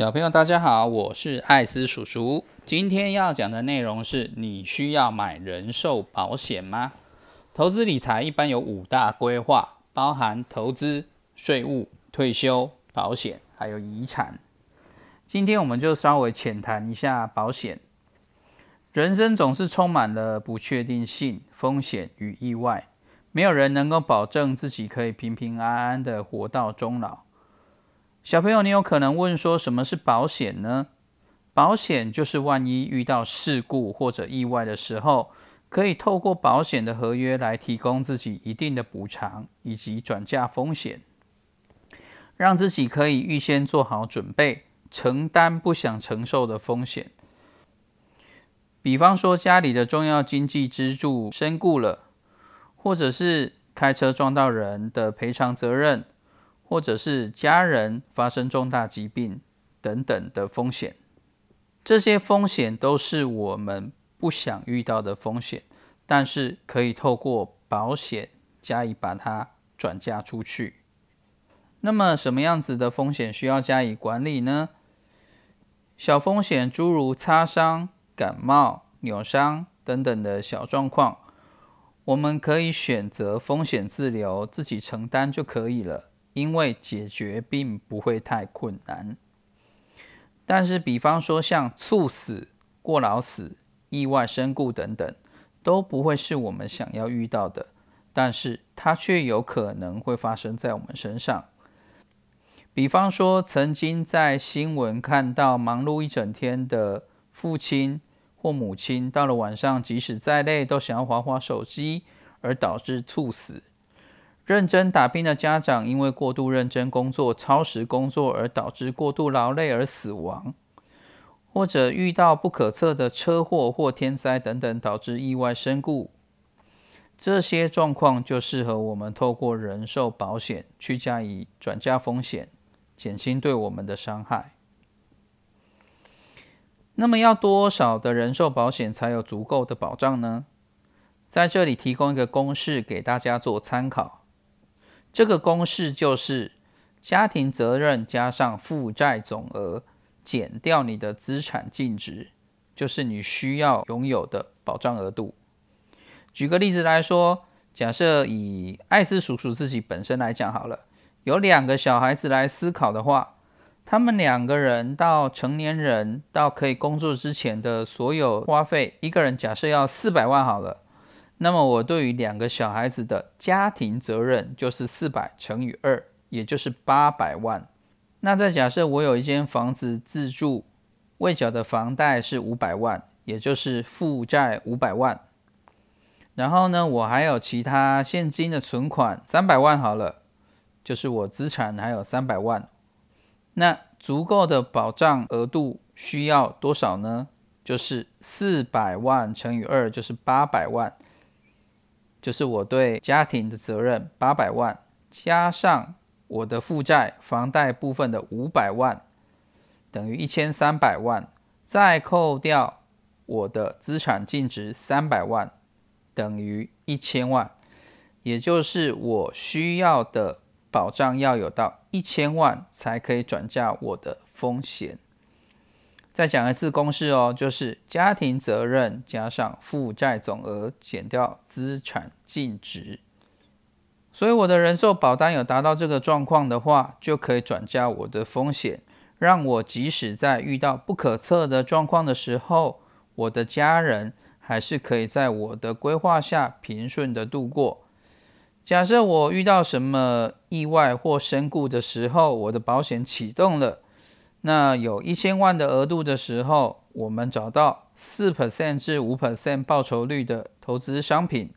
小朋友，大家好，我是艾斯叔叔。今天要讲的内容是：你需要买人寿保险吗？投资理财一般有五大规划，包含投资、税务、退休、保险，还有遗产。今天我们就稍微浅谈一下保险。人生总是充满了不确定性、风险与意外，没有人能够保证自己可以平平安安的活到终老。小朋友，你有可能问说，什么是保险呢？保险就是万一遇到事故或者意外的时候，可以透过保险的合约来提供自己一定的补偿以及转嫁风险，让自己可以预先做好准备，承担不想承受的风险。比方说，家里的重要经济支柱身故了，或者是开车撞到人的赔偿责任。或者是家人发生重大疾病等等的风险，这些风险都是我们不想遇到的风险，但是可以透过保险加以把它转嫁出去。那么什么样子的风险需要加以管理呢？小风险，诸如擦伤、感冒、扭伤等等的小状况，我们可以选择风险自留，自己承担就可以了。因为解决并不会太困难，但是比方说像猝死、过劳死、意外身故等等，都不会是我们想要遇到的，但是它却有可能会发生在我们身上。比方说，曾经在新闻看到忙碌一整天的父亲或母亲，到了晚上即使再累，都想要划划手机，而导致猝死。认真打拼的家长，因为过度认真工作、超时工作而导致过度劳累而死亡，或者遇到不可测的车祸或天灾等等导致意外身故，这些状况就适合我们透过人寿保险去加以转嫁风险，减轻对我们的伤害。那么要多少的人寿保险才有足够的保障呢？在这里提供一个公式给大家做参考。这个公式就是家庭责任加上负债总额减掉你的资产净值，就是你需要拥有的保障额度。举个例子来说，假设以艾斯叔叔自己本身来讲好了，有两个小孩子来思考的话，他们两个人到成年人到可以工作之前的所有花费，一个人假设要四百万好了。那么我对于两个小孩子的家庭责任就是四百乘以二，也就是八百万。那再假设我有一间房子自住，未缴的房贷是五百万，也就是负债五百万。然后呢，我还有其他现金的存款三百万，好了，就是我资产还有三百万。那足够的保障额度需要多少呢？就是四百万乘以二，就是八百万。就是我对家庭的责任八百万，加上我的负债房贷部分的五百万，等于一千三百万，再扣掉我的资产净值三百万，等于一千万，也就是我需要的保障要有到一千万才可以转嫁我的风险。再讲一次公式哦，就是家庭责任加上负债总额减掉资产净值。所以我的人寿保单有达到这个状况的话，就可以转嫁我的风险，让我即使在遇到不可测的状况的时候，我的家人还是可以在我的规划下平顺的度过。假设我遇到什么意外或身故的时候，我的保险启动了。那有一千万的额度的时候，我们找到四 percent 至五 percent 报酬率的投资商品。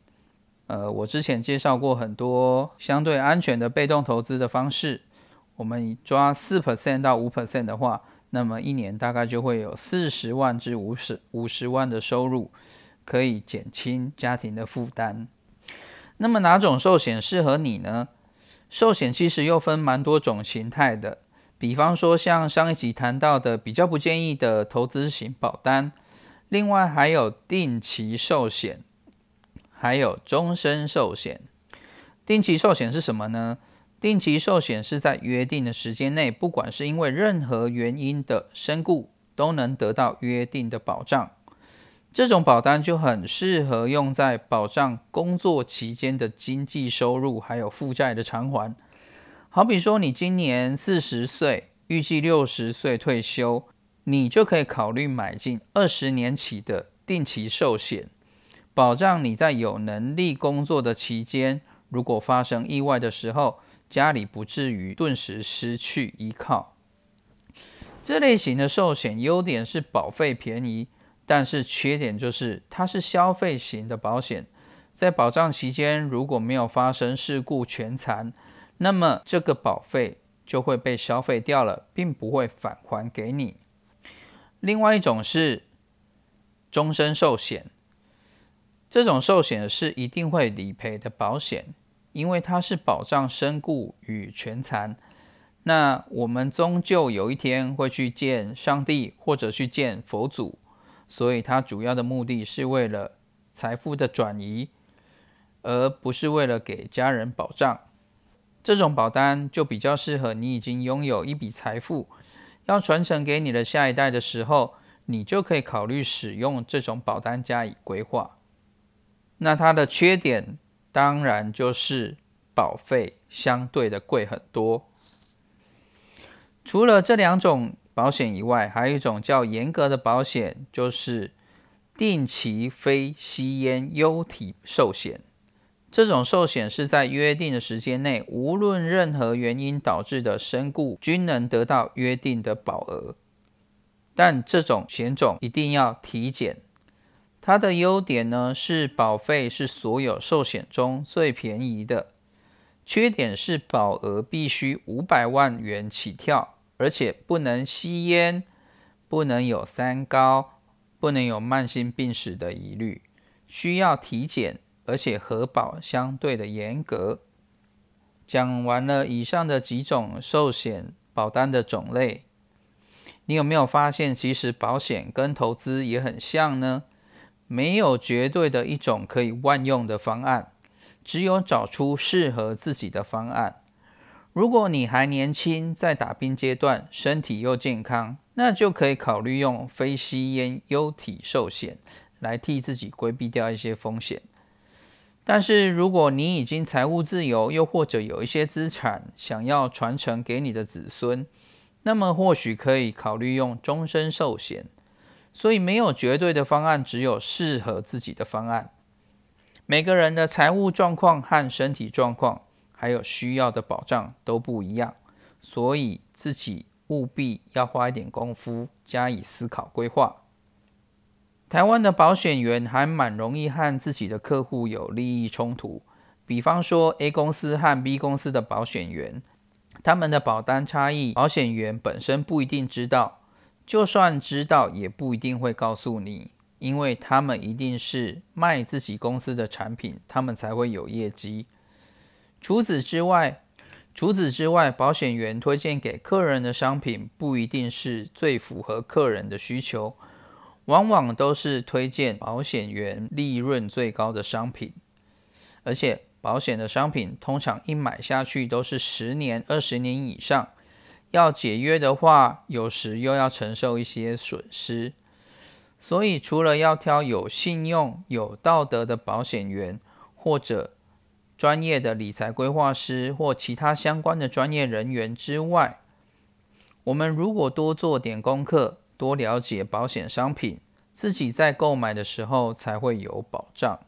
呃，我之前介绍过很多相对安全的被动投资的方式。我们抓四 percent 到五 percent 的话，那么一年大概就会有四十万至五十五十万的收入，可以减轻家庭的负担。那么哪种寿险适合你呢？寿险其实又分蛮多种形态的。比方说，像上一集谈到的比较不建议的投资型保单，另外还有定期寿险，还有终身寿险。定期寿险是什么呢？定期寿险是在约定的时间内，不管是因为任何原因的身故，都能得到约定的保障。这种保单就很适合用在保障工作期间的经济收入，还有负债的偿还。好比说，你今年四十岁，预计六十岁退休，你就可以考虑买进二十年起的定期寿险，保障你在有能力工作的期间，如果发生意外的时候，家里不至于顿时失去依靠。这类型的寿险优点是保费便宜，但是缺点就是它是消费型的保险，在保障期间如果没有发生事故全残。那么这个保费就会被消费掉了，并不会返还给你。另外一种是终身寿险，这种寿险是一定会理赔的保险，因为它是保障身故与全残。那我们终究有一天会去见上帝或者去见佛祖，所以它主要的目的是为了财富的转移，而不是为了给家人保障。这种保单就比较适合你已经拥有一笔财富，要传承给你的下一代的时候，你就可以考虑使用这种保单加以规划。那它的缺点当然就是保费相对的贵很多。除了这两种保险以外，还有一种较严格的保险，就是定期非吸烟优体寿险。这种寿险是在约定的时间内，无论任何原因导致的身故，均能得到约定的保额。但这种险种一定要体检。它的优点呢是保费是所有寿险中最便宜的，缺点是保额必须五百万元起跳，而且不能吸烟，不能有三高，不能有慢性病史的疑虑，需要体检。而且核保相对的严格。讲完了以上的几种寿险保单的种类，你有没有发现，其实保险跟投资也很像呢？没有绝对的一种可以万用的方案，只有找出适合自己的方案。如果你还年轻，在打拼阶段，身体又健康，那就可以考虑用非吸烟优体寿险来替自己规避掉一些风险。但是，如果你已经财务自由，又或者有一些资产想要传承给你的子孙，那么或许可以考虑用终身寿险。所以，没有绝对的方案，只有适合自己的方案。每个人的财务状况和身体状况，还有需要的保障都不一样，所以自己务必要花一点功夫，加以思考规划。台湾的保险员还蛮容易和自己的客户有利益冲突，比方说 A 公司和 B 公司的保险员，他们的保单差异，保险员本身不一定知道，就算知道也不一定会告诉你，因为他们一定是卖自己公司的产品，他们才会有业绩。除此之外，除此之外，保险员推荐给客人的商品不一定是最符合客人的需求。往往都是推荐保险员利润最高的商品，而且保险的商品通常一买下去都是十年、二十年以上，要解约的话，有时又要承受一些损失。所以，除了要挑有信用、有道德的保险员，或者专业的理财规划师或其他相关的专业人员之外，我们如果多做点功课。多了解保险商品，自己在购买的时候才会有保障。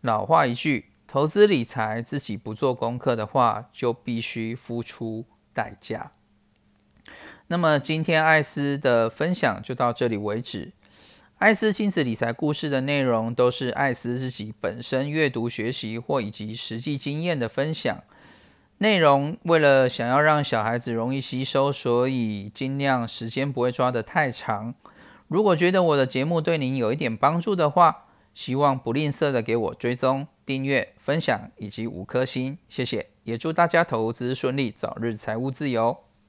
老话一句，投资理财自己不做功课的话，就必须付出代价。那么今天艾斯的分享就到这里为止。艾斯亲子理财故事的内容都是艾斯自己本身阅读学习或以及实际经验的分享。内容为了想要让小孩子容易吸收，所以尽量时间不会抓得太长。如果觉得我的节目对您有一点帮助的话，希望不吝啬的给我追踪、订阅、分享以及五颗星，谢谢。也祝大家投资顺利，早日财务自由。